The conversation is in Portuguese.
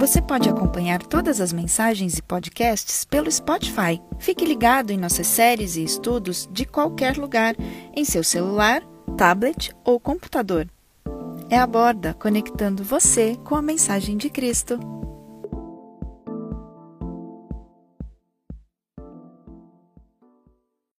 Você pode acompanhar todas as mensagens e podcasts pelo Spotify. Fique ligado em nossas séries e estudos de qualquer lugar, em seu celular, tablet ou computador. É a borda conectando você com a mensagem de Cristo.